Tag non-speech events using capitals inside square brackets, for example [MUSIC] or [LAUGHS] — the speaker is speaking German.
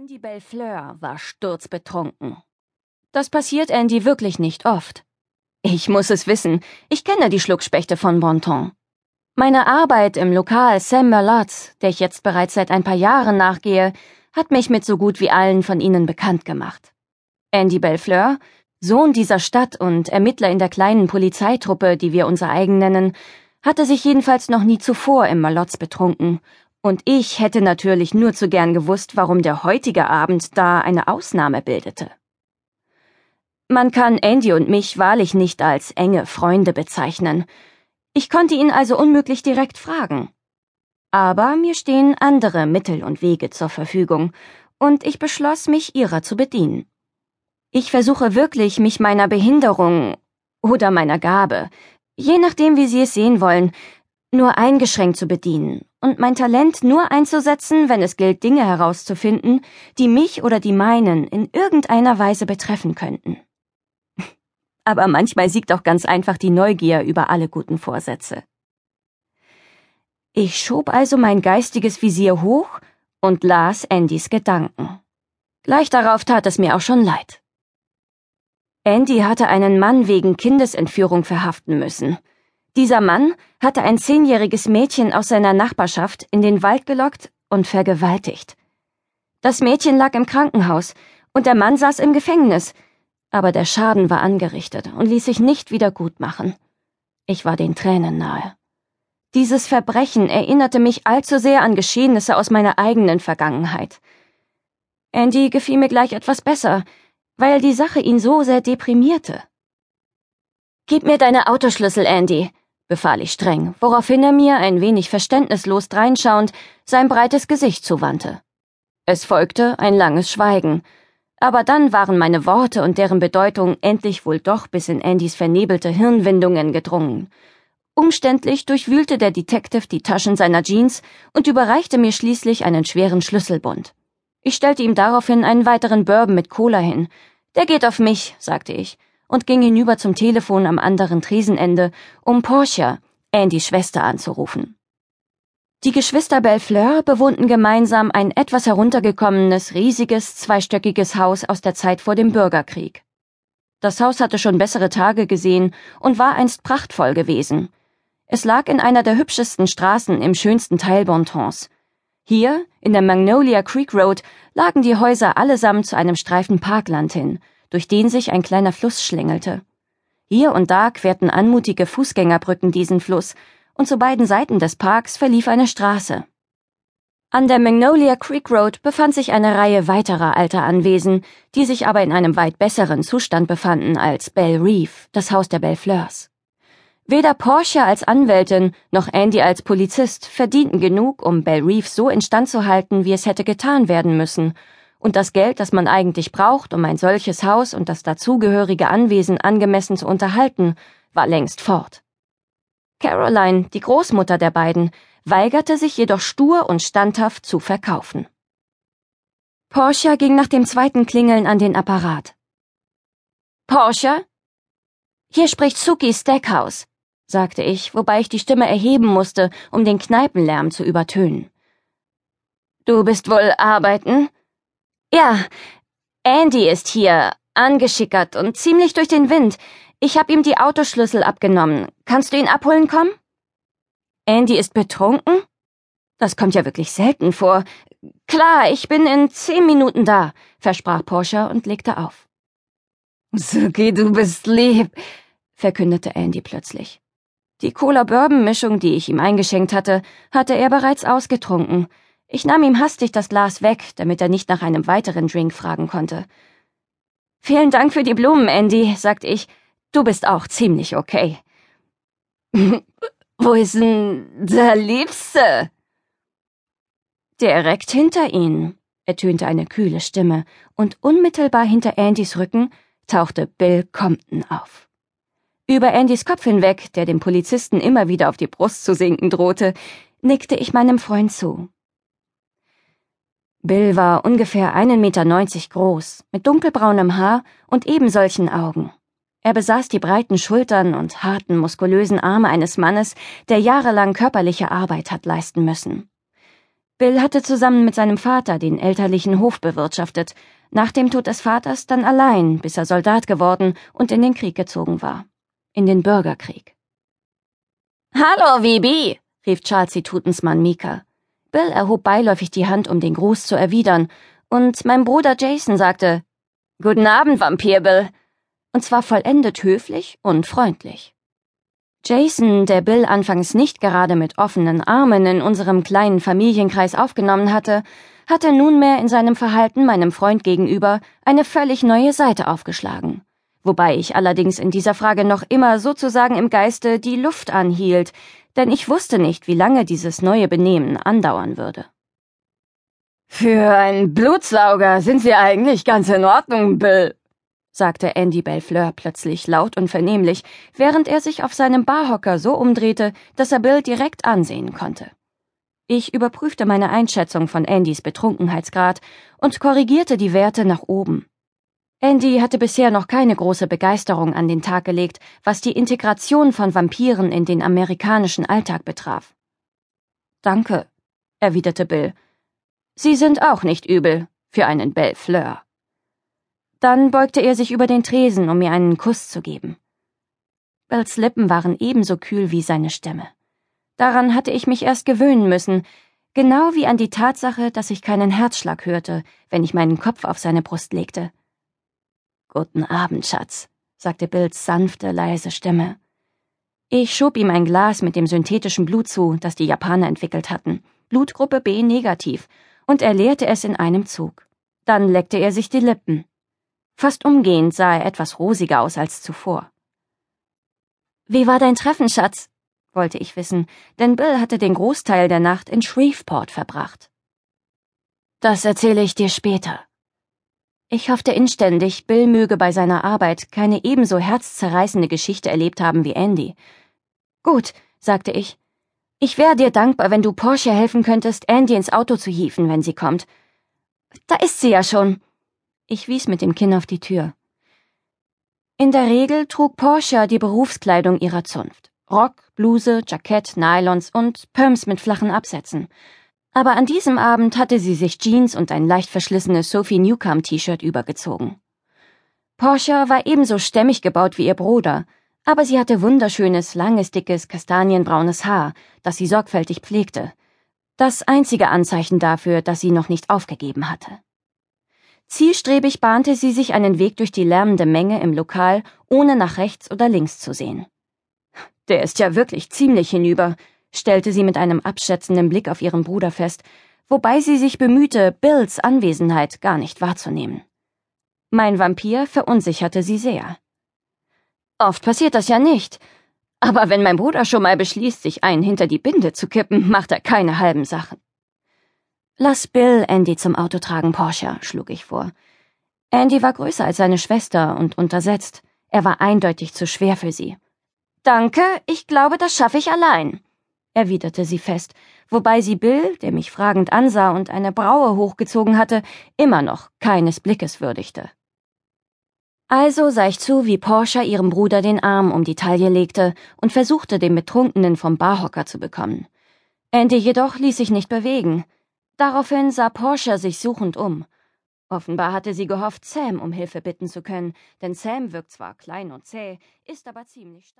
Andy Bellefleur war sturzbetrunken. Das passiert Andy wirklich nicht oft. Ich muss es wissen, ich kenne die Schluckspechte von Bonton. Meine Arbeit im Lokal Sam Merlot, der ich jetzt bereits seit ein paar Jahren nachgehe, hat mich mit so gut wie allen von ihnen bekannt gemacht. Andy Bellefleur, Sohn dieser Stadt und Ermittler in der kleinen Polizeitruppe, die wir unser eigen nennen, hatte sich jedenfalls noch nie zuvor im Malots betrunken und ich hätte natürlich nur zu gern gewusst, warum der heutige Abend da eine Ausnahme bildete. Man kann Andy und mich wahrlich nicht als enge Freunde bezeichnen. Ich konnte ihn also unmöglich direkt fragen. Aber mir stehen andere Mittel und Wege zur Verfügung, und ich beschloss, mich ihrer zu bedienen. Ich versuche wirklich, mich meiner Behinderung oder meiner Gabe, je nachdem, wie Sie es sehen wollen, nur eingeschränkt zu bedienen und mein Talent nur einzusetzen, wenn es gilt, Dinge herauszufinden, die mich oder die meinen in irgendeiner Weise betreffen könnten. [LAUGHS] Aber manchmal siegt auch ganz einfach die Neugier über alle guten Vorsätze. Ich schob also mein geistiges Visier hoch und las Andys Gedanken. Gleich darauf tat es mir auch schon leid. Andy hatte einen Mann wegen Kindesentführung verhaften müssen. Dieser Mann hatte ein zehnjähriges Mädchen aus seiner Nachbarschaft in den Wald gelockt und vergewaltigt. Das Mädchen lag im Krankenhaus und der Mann saß im Gefängnis, aber der Schaden war angerichtet und ließ sich nicht wieder gut machen. Ich war den Tränen nahe. Dieses Verbrechen erinnerte mich allzu sehr an Geschehnisse aus meiner eigenen Vergangenheit. Andy gefiel mir gleich etwas besser, weil die Sache ihn so sehr deprimierte. Gib mir deine Autoschlüssel, Andy, befahl ich streng, woraufhin er mir, ein wenig verständnislos dreinschauend, sein breites Gesicht zuwandte. Es folgte ein langes Schweigen, aber dann waren meine Worte und deren Bedeutung endlich wohl doch bis in Andys vernebelte Hirnwindungen gedrungen. Umständlich durchwühlte der Detective die Taschen seiner Jeans und überreichte mir schließlich einen schweren Schlüsselbund. Ich stellte ihm daraufhin einen weiteren Bourbon mit Cola hin. Der geht auf mich, sagte ich und ging hinüber zum Telefon am anderen Tresenende, um Portia, Andys Schwester, anzurufen. Die Geschwister Bellefleur bewohnten gemeinsam ein etwas heruntergekommenes, riesiges, zweistöckiges Haus aus der Zeit vor dem Bürgerkrieg. Das Haus hatte schon bessere Tage gesehen und war einst prachtvoll gewesen. Es lag in einer der hübschesten Straßen im schönsten Teil Bontons. Hier, in der Magnolia Creek Road, lagen die Häuser allesamt zu einem Streifen Parkland hin, durch den sich ein kleiner Fluss schlängelte. Hier und da querten anmutige Fußgängerbrücken diesen Fluss, und zu beiden Seiten des Parks verlief eine Straße. An der Magnolia Creek Road befand sich eine Reihe weiterer alter Anwesen, die sich aber in einem weit besseren Zustand befanden als Belle Reef, das Haus der Bellefleurs. Weder Portia als Anwältin noch Andy als Polizist verdienten genug, um Belle Reef so instand zu halten, wie es hätte getan werden müssen, und das Geld, das man eigentlich braucht, um ein solches Haus und das dazugehörige Anwesen angemessen zu unterhalten, war längst fort. Caroline, die Großmutter der beiden, weigerte sich jedoch stur und standhaft zu verkaufen. Portia ging nach dem zweiten Klingeln an den Apparat. Portia? Hier spricht Suki Stackhouse, sagte ich, wobei ich die Stimme erheben musste, um den Kneipenlärm zu übertönen. Du bist wohl arbeiten? Ja, Andy ist hier, angeschickert und ziemlich durch den Wind. Ich hab ihm die Autoschlüssel abgenommen. Kannst du ihn abholen kommen? Andy ist betrunken? Das kommt ja wirklich selten vor. Klar, ich bin in zehn Minuten da, versprach Porsche und legte auf. Suki, du bist lieb, verkündete Andy plötzlich. Die Cola-Bourbon-Mischung, die ich ihm eingeschenkt hatte, hatte er bereits ausgetrunken. Ich nahm ihm hastig das Glas weg, damit er nicht nach einem weiteren Drink fragen konnte. Vielen Dank für die Blumen, Andy, sagte ich. Du bist auch ziemlich okay. [LAUGHS] Wo ist denn der Liebste? Direkt hinter Ihnen, ertönte eine kühle Stimme, und unmittelbar hinter Andys Rücken tauchte Bill Compton auf. Über Andys Kopf hinweg, der dem Polizisten immer wieder auf die Brust zu sinken drohte, nickte ich meinem Freund zu. Bill war ungefähr einen Meter neunzig groß, mit dunkelbraunem Haar und ebensolchen Augen. Er besaß die breiten Schultern und harten, muskulösen Arme eines Mannes, der jahrelang körperliche Arbeit hat leisten müssen. Bill hatte zusammen mit seinem Vater den elterlichen Hof bewirtschaftet, nach dem Tod des Vaters dann allein, bis er Soldat geworden und in den Krieg gezogen war. In den Bürgerkrieg. Hallo, Vibi, rief Charlesy Tutens Mann Mika. Bill erhob beiläufig die Hand, um den Gruß zu erwidern, und mein Bruder Jason sagte Guten Abend, Vampir Bill, und zwar vollendet höflich und freundlich. Jason, der Bill anfangs nicht gerade mit offenen Armen in unserem kleinen Familienkreis aufgenommen hatte, hatte nunmehr in seinem Verhalten meinem Freund gegenüber eine völlig neue Seite aufgeschlagen. Wobei ich allerdings in dieser Frage noch immer sozusagen im Geiste die Luft anhielt, denn ich wusste nicht, wie lange dieses neue Benehmen andauern würde. Für einen Blutsauger sind Sie eigentlich ganz in Ordnung, Bill, sagte Andy Bellefleur plötzlich laut und vernehmlich, während er sich auf seinem Barhocker so umdrehte, dass er Bill direkt ansehen konnte. Ich überprüfte meine Einschätzung von Andys Betrunkenheitsgrad und korrigierte die Werte nach oben. Andy hatte bisher noch keine große Begeisterung an den Tag gelegt, was die Integration von Vampiren in den amerikanischen Alltag betraf. Danke, erwiderte Bill. Sie sind auch nicht übel für einen Bellefleur. Dann beugte er sich über den Tresen, um mir einen Kuss zu geben. Bells Lippen waren ebenso kühl wie seine Stimme. Daran hatte ich mich erst gewöhnen müssen, genau wie an die Tatsache, dass ich keinen Herzschlag hörte, wenn ich meinen Kopf auf seine Brust legte. Guten Abend, Schatz, sagte Bills sanfte, leise Stimme. Ich schob ihm ein Glas mit dem synthetischen Blut zu, das die Japaner entwickelt hatten, Blutgruppe B negativ, und er leerte es in einem Zug. Dann leckte er sich die Lippen. Fast umgehend sah er etwas rosiger aus als zuvor. Wie war dein Treffen, Schatz? wollte ich wissen, denn Bill hatte den Großteil der Nacht in Shreveport verbracht. Das erzähle ich dir später. Ich hoffte inständig, Bill möge bei seiner Arbeit keine ebenso herzzerreißende Geschichte erlebt haben wie Andy. Gut, sagte ich. Ich wäre dir dankbar, wenn du Porsche helfen könntest, Andy ins Auto zu hieven, wenn sie kommt. Da ist sie ja schon. Ich wies mit dem Kinn auf die Tür. In der Regel trug Porsche die Berufskleidung ihrer Zunft. Rock, Bluse, Jackett, Nylons und Perms mit flachen Absätzen. Aber an diesem Abend hatte sie sich Jeans und ein leicht verschlissenes Sophie Newcomb T-Shirt übergezogen. Porsche war ebenso stämmig gebaut wie ihr Bruder, aber sie hatte wunderschönes, langes, dickes, kastanienbraunes Haar, das sie sorgfältig pflegte. Das einzige Anzeichen dafür, dass sie noch nicht aufgegeben hatte. Zielstrebig bahnte sie sich einen Weg durch die lärmende Menge im Lokal, ohne nach rechts oder links zu sehen. Der ist ja wirklich ziemlich hinüber, stellte sie mit einem abschätzenden Blick auf ihren Bruder fest, wobei sie sich bemühte, Bills Anwesenheit gar nicht wahrzunehmen. Mein Vampir verunsicherte sie sehr. Oft passiert das ja nicht. Aber wenn mein Bruder schon mal beschließt, sich einen hinter die Binde zu kippen, macht er keine halben Sachen. Lass Bill Andy zum Auto tragen, Porsche, schlug ich vor. Andy war größer als seine Schwester und untersetzt. Er war eindeutig zu schwer für sie. Danke, ich glaube, das schaffe ich allein, erwiderte sie fest, wobei sie Bill, der mich fragend ansah und eine Braue hochgezogen hatte, immer noch keines Blickes würdigte. Also sah ich zu, wie Porsche ihrem Bruder den Arm um die Taille legte und versuchte, den Betrunkenen vom Barhocker zu bekommen. Andy jedoch ließ sich nicht bewegen. Daraufhin sah Portia sich suchend um. Offenbar hatte sie gehofft, Sam um Hilfe bitten zu können, denn Sam wirkt zwar klein und zäh, ist aber ziemlich stark.